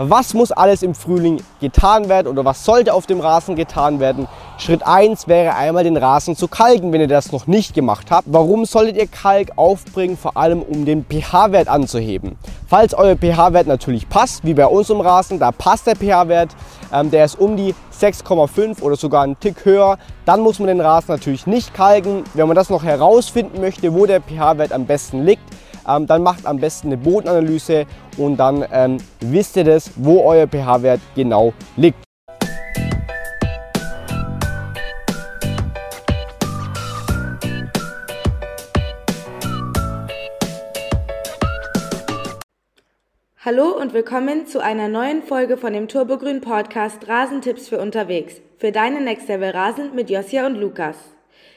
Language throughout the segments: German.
Was muss alles im Frühling getan werden oder was sollte auf dem Rasen getan werden? Schritt 1 wäre einmal den Rasen zu kalken, wenn ihr das noch nicht gemacht habt. Warum solltet ihr Kalk aufbringen? Vor allem um den pH-Wert anzuheben. Falls euer pH-Wert natürlich passt, wie bei uns im Rasen, da passt der pH-Wert, ähm, der ist um die 6,5 oder sogar einen Tick höher, dann muss man den Rasen natürlich nicht kalken. Wenn man das noch herausfinden möchte, wo der pH-Wert am besten liegt, ähm, dann macht am besten eine Bodenanalyse und dann ähm, wisst ihr das, wo euer pH-Wert genau liegt. Hallo und willkommen zu einer neuen Folge von dem Turbogrün Podcast Rasentipps für unterwegs. Für deine Next Level Rasen mit Josia und Lukas.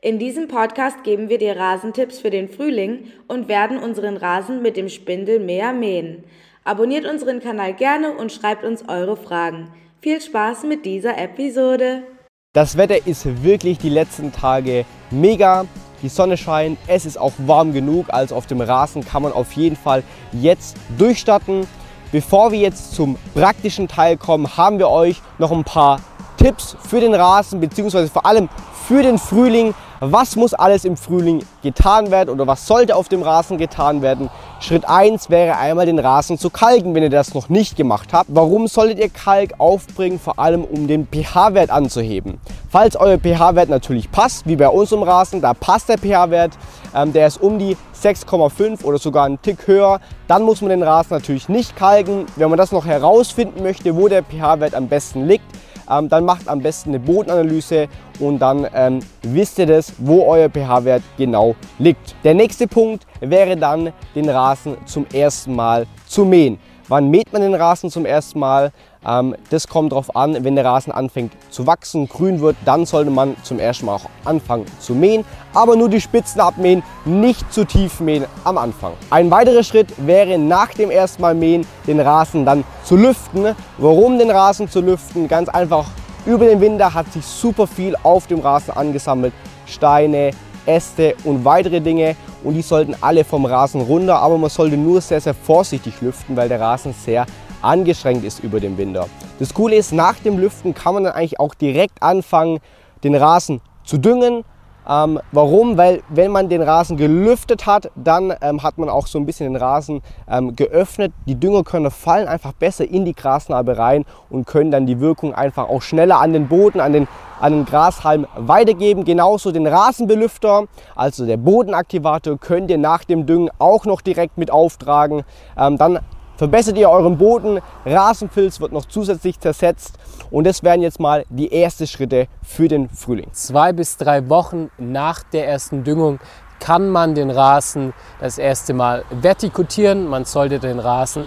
In diesem Podcast geben wir dir Rasentipps für den Frühling und werden unseren Rasen mit dem Spindel mehr mähen. Abonniert unseren Kanal gerne und schreibt uns eure Fragen. Viel Spaß mit dieser Episode. Das Wetter ist wirklich die letzten Tage mega. Die Sonne scheint, es ist auch warm genug, also auf dem Rasen kann man auf jeden Fall jetzt durchstarten. Bevor wir jetzt zum praktischen Teil kommen, haben wir euch noch ein paar Tipps für den Rasen bzw. vor allem für den Frühling, was muss alles im Frühling getan werden oder was sollte auf dem Rasen getan werden? Schritt 1 wäre einmal den Rasen zu kalken, wenn ihr das noch nicht gemacht habt. Warum solltet ihr Kalk aufbringen? Vor allem um den pH-Wert anzuheben. Falls euer pH-Wert natürlich passt, wie bei uns im Rasen, da passt der pH-Wert, ähm, der ist um die 6,5 oder sogar einen Tick höher, dann muss man den Rasen natürlich nicht kalken. Wenn man das noch herausfinden möchte, wo der pH-Wert am besten liegt, ähm, dann macht am besten eine Bodenanalyse und dann ähm, wisst ihr das, wo euer pH-Wert genau liegt. Der nächste Punkt wäre dann, den Rasen zum ersten Mal zu mähen. Wann mäht man den Rasen zum ersten Mal? Ähm, das kommt darauf an, wenn der Rasen anfängt zu wachsen, grün wird, dann sollte man zum ersten Mal auch anfangen zu mähen. Aber nur die Spitzen abmähen, nicht zu tief mähen am Anfang. Ein weiterer Schritt wäre nach dem ersten Mal mähen, den Rasen dann zu lüften. Warum den Rasen zu lüften? Ganz einfach, über den Winter hat sich super viel auf dem Rasen angesammelt. Steine, Äste und weitere Dinge. Und die sollten alle vom Rasen runter, aber man sollte nur sehr, sehr vorsichtig lüften, weil der Rasen sehr angeschränkt ist über den Winter. Das Coole ist, nach dem Lüften kann man dann eigentlich auch direkt anfangen, den Rasen zu düngen, ähm, warum? Weil wenn man den Rasen gelüftet hat, dann ähm, hat man auch so ein bisschen den Rasen ähm, geöffnet. Die Düngerkörner fallen einfach besser in die Grasnarbe rein und können dann die Wirkung einfach auch schneller an den Boden, an den, an den Grashalm weitergeben. Genauso den Rasenbelüfter, also der Bodenaktivator, könnt ihr nach dem Düngen auch noch direkt mit auftragen. Ähm, dann verbessert ihr euren Boden, Rasenfilz wird noch zusätzlich zersetzt und das wären jetzt mal die ersten Schritte für den Frühling. Zwei bis drei Wochen nach der ersten Düngung kann man den Rasen das erste Mal vertikutieren. Man sollte den Rasen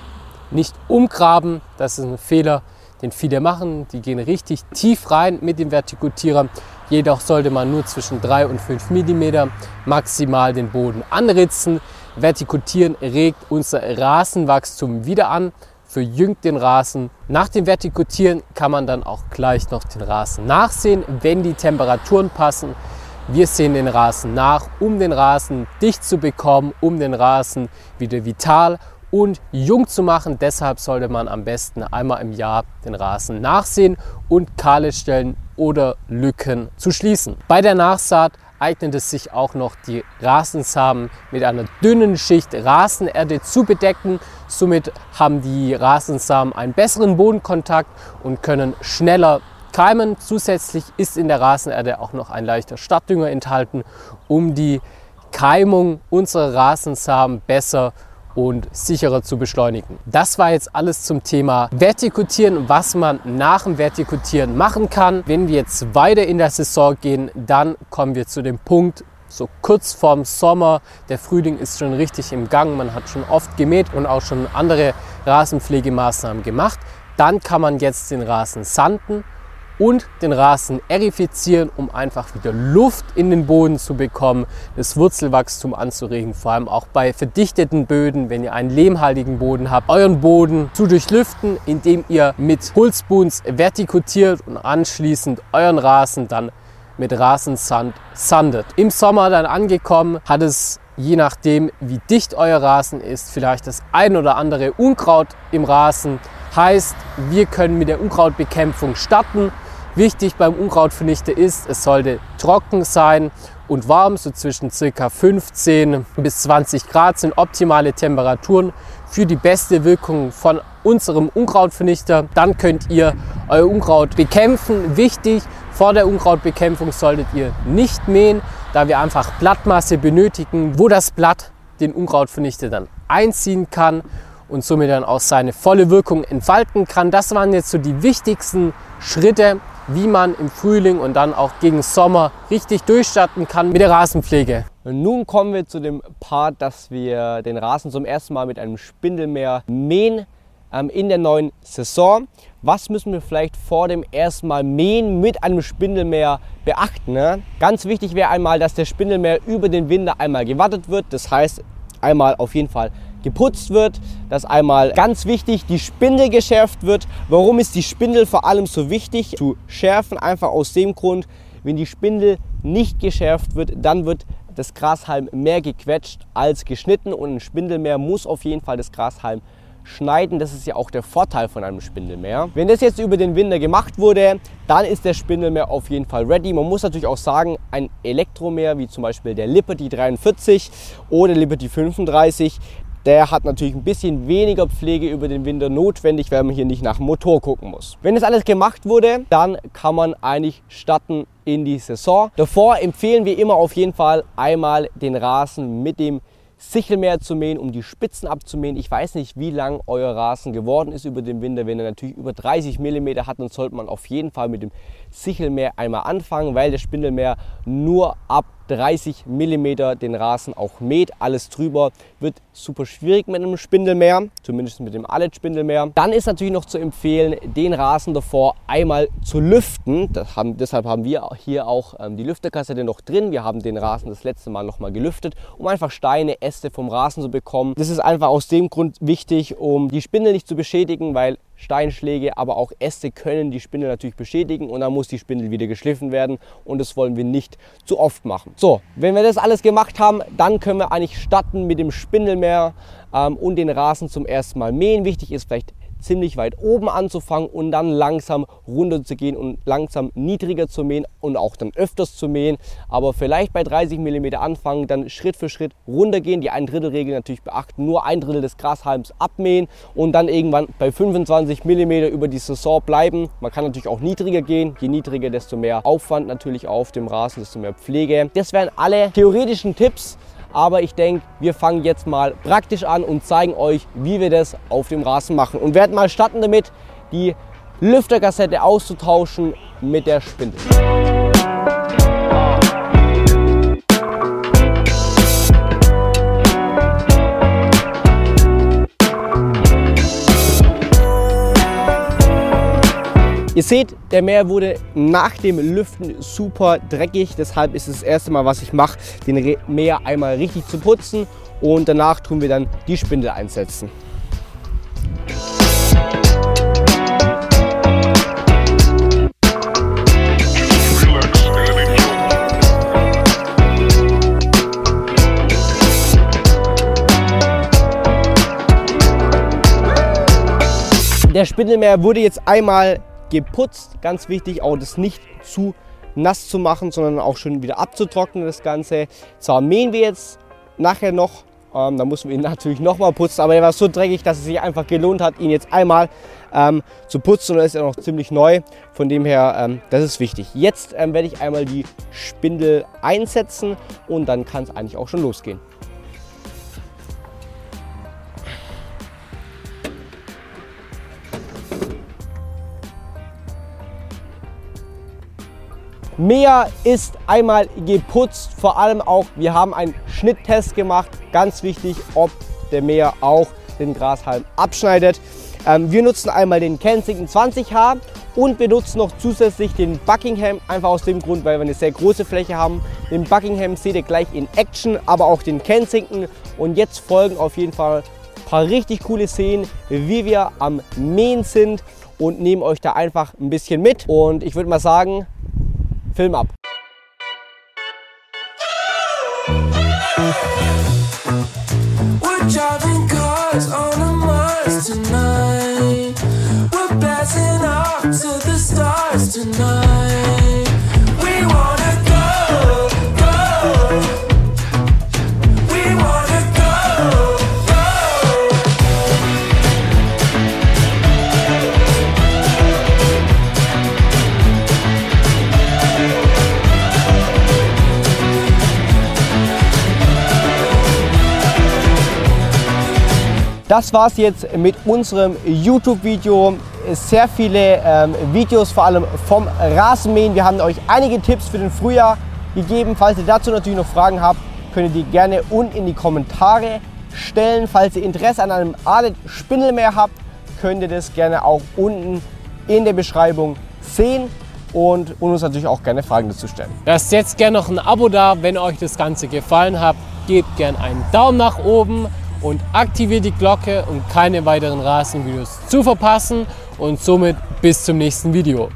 nicht umgraben, das ist ein Fehler, den viele machen. Die gehen richtig tief rein mit dem Vertikutierer. Jedoch sollte man nur zwischen 3 und 5 mm maximal den Boden anritzen. Vertikutieren regt unser Rasenwachstum wieder an, verjüngt den Rasen. Nach dem Vertikutieren kann man dann auch gleich noch den Rasen nachsehen, wenn die Temperaturen passen. Wir sehen den Rasen nach, um den Rasen dicht zu bekommen, um den Rasen wieder vital und jung zu machen. Deshalb sollte man am besten einmal im Jahr den Rasen nachsehen und kahle Stellen oder Lücken zu schließen. Bei der Nachsaat eignet es sich auch noch, die Rasensamen mit einer dünnen Schicht Rasenerde zu bedecken. Somit haben die Rasensamen einen besseren Bodenkontakt und können schneller keimen. Zusätzlich ist in der Rasenerde auch noch ein leichter Stadtdünger enthalten, um die Keimung unserer Rasensamen besser zu und sicherer zu beschleunigen. Das war jetzt alles zum Thema Vertikutieren, was man nach dem Vertikutieren machen kann. Wenn wir jetzt weiter in der Saison gehen, dann kommen wir zu dem Punkt, so kurz vorm Sommer. Der Frühling ist schon richtig im Gang. Man hat schon oft gemäht und auch schon andere Rasenpflegemaßnahmen gemacht. Dann kann man jetzt den Rasen sanden und den Rasen erifizieren, um einfach wieder Luft in den Boden zu bekommen, das Wurzelwachstum anzuregen, vor allem auch bei verdichteten Böden, wenn ihr einen lehmhaltigen Boden habt, euren Boden zu durchlüften, indem ihr mit Pulsboons vertikutiert und anschließend euren Rasen dann mit Rasensand sandet. Im Sommer dann angekommen, hat es je nachdem, wie dicht euer Rasen ist, vielleicht das ein oder andere Unkraut im Rasen Heißt, wir können mit der Unkrautbekämpfung starten. Wichtig beim Unkrautvernichter ist, es sollte trocken sein und warm, so zwischen ca. 15 bis 20 Grad sind optimale Temperaturen für die beste Wirkung von unserem Unkrautvernichter. Dann könnt ihr euer Unkraut bekämpfen. Wichtig, vor der Unkrautbekämpfung solltet ihr nicht mähen, da wir einfach Blattmasse benötigen, wo das Blatt den Unkrautvernichter dann einziehen kann und somit dann auch seine volle Wirkung entfalten kann. Das waren jetzt so die wichtigsten Schritte, wie man im Frühling und dann auch gegen Sommer richtig durchstarten kann mit der Rasenpflege. Und nun kommen wir zu dem Part, dass wir den Rasen zum ersten Mal mit einem Spindelmäher mähen ähm, in der neuen Saison. Was müssen wir vielleicht vor dem ersten Mal mähen mit einem Spindelmäher beachten? Ne? Ganz wichtig wäre einmal, dass der Spindelmäher über den Winter einmal gewartet wird. Das heißt, einmal auf jeden Fall geputzt wird, dass einmal ganz wichtig die Spindel geschärft wird. Warum ist die Spindel vor allem so wichtig zu schärfen? Einfach aus dem Grund, wenn die Spindel nicht geschärft wird, dann wird das Grashalm mehr gequetscht als geschnitten und ein Spindelmäher muss auf jeden Fall das Grashalm schneiden. Das ist ja auch der Vorteil von einem Spindelmäher. Wenn das jetzt über den Winter gemacht wurde, dann ist der Spindelmäher auf jeden Fall ready. Man muss natürlich auch sagen, ein Elektromäher wie zum Beispiel der Liberty 43 oder Liberty 35, der hat natürlich ein bisschen weniger Pflege über den Winter notwendig, weil man hier nicht nach dem Motor gucken muss. Wenn das alles gemacht wurde, dann kann man eigentlich starten in die Saison. Davor empfehlen wir immer auf jeden Fall einmal den Rasen mit dem Sichelmäher zu mähen, um die Spitzen abzumähen. Ich weiß nicht, wie lang euer Rasen geworden ist über den Winter. Wenn er natürlich über 30 mm hat, dann sollte man auf jeden Fall mit dem Sichelmäher einmal anfangen, weil der Spindelmäher nur ab 30 mm den Rasen auch mäht. Alles drüber wird super schwierig mit einem Spindelmäher, zumindest mit dem Allet-Spindelmäher. Dann ist natürlich noch zu empfehlen, den Rasen davor einmal zu lüften. Haben, deshalb haben wir hier auch ähm, die Lüfterkassette noch drin. Wir haben den Rasen das letzte Mal noch mal gelüftet, um einfach Steine, Äste vom Rasen zu bekommen. Das ist einfach aus dem Grund wichtig, um die Spindel nicht zu beschädigen, weil Steinschläge, aber auch Äste können die Spindel natürlich beschädigen und dann muss die Spindel wieder geschliffen werden und das wollen wir nicht zu oft machen. So, wenn wir das alles gemacht haben, dann können wir eigentlich starten mit dem Spindelmäher ähm, und den Rasen zum ersten Mal mähen. Wichtig ist vielleicht ziemlich weit oben anzufangen und dann langsam runter zu gehen und langsam niedriger zu mähen und auch dann öfters zu mähen. Aber vielleicht bei 30 mm anfangen, dann Schritt für Schritt runtergehen, die ein Drittel Regel natürlich beachten, nur ein Drittel des Grashalms abmähen und dann irgendwann bei 25 mm über die Saison bleiben. Man kann natürlich auch niedriger gehen. Je niedriger, desto mehr Aufwand natürlich auf dem Rasen, desto mehr Pflege. Das wären alle theoretischen Tipps. Aber ich denke, wir fangen jetzt mal praktisch an und zeigen euch, wie wir das auf dem Rasen machen. Und werden mal starten damit, die Lüfterkassette auszutauschen mit der Spindel. Ihr seht, der Meer wurde nach dem Lüften super dreckig. Deshalb ist es das erste Mal, was ich mache, den Meer einmal richtig zu putzen. Und danach tun wir dann die Spindel einsetzen. Der Spindelmäher wurde jetzt einmal geputzt. Ganz wichtig, auch das nicht zu nass zu machen, sondern auch schon wieder abzutrocknen das Ganze. Zwar mähen wir jetzt nachher noch, ähm, da müssen wir ihn natürlich nochmal putzen, aber er war so dreckig, dass es sich einfach gelohnt hat, ihn jetzt einmal ähm, zu putzen und er ist ja noch ziemlich neu. Von dem her, ähm, das ist wichtig. Jetzt ähm, werde ich einmal die Spindel einsetzen und dann kann es eigentlich auch schon losgehen. Mehr ist einmal geputzt, vor allem auch, wir haben einen Schnitttest gemacht, ganz wichtig, ob der Mäher auch den Grashalm abschneidet. Ähm, wir nutzen einmal den Kensington 20H und wir nutzen noch zusätzlich den Buckingham, einfach aus dem Grund, weil wir eine sehr große Fläche haben. Den Buckingham seht ihr gleich in Action, aber auch den Kensington. Und jetzt folgen auf jeden Fall ein paar richtig coole Szenen, wie wir am Mähen sind und nehmen euch da einfach ein bisschen mit. Und ich würde mal sagen, Film ab. Das war's jetzt mit unserem YouTube-Video. Sehr viele ähm, Videos, vor allem vom Rasenmähen. Wir haben euch einige Tipps für den Frühjahr gegeben. Falls ihr dazu natürlich noch Fragen habt, könnt ihr die gerne unten in die Kommentare stellen. Falls ihr Interesse an einem Alet Spindelmäher habt, könnt ihr das gerne auch unten in der Beschreibung sehen und, und uns natürlich auch gerne Fragen dazu stellen. Lasst jetzt gerne noch ein Abo da, wenn euch das Ganze gefallen hat. Gebt gerne einen Daumen nach oben und aktiviert die Glocke, um keine weiteren Rasenvideos zu verpassen. Und somit bis zum nächsten Video.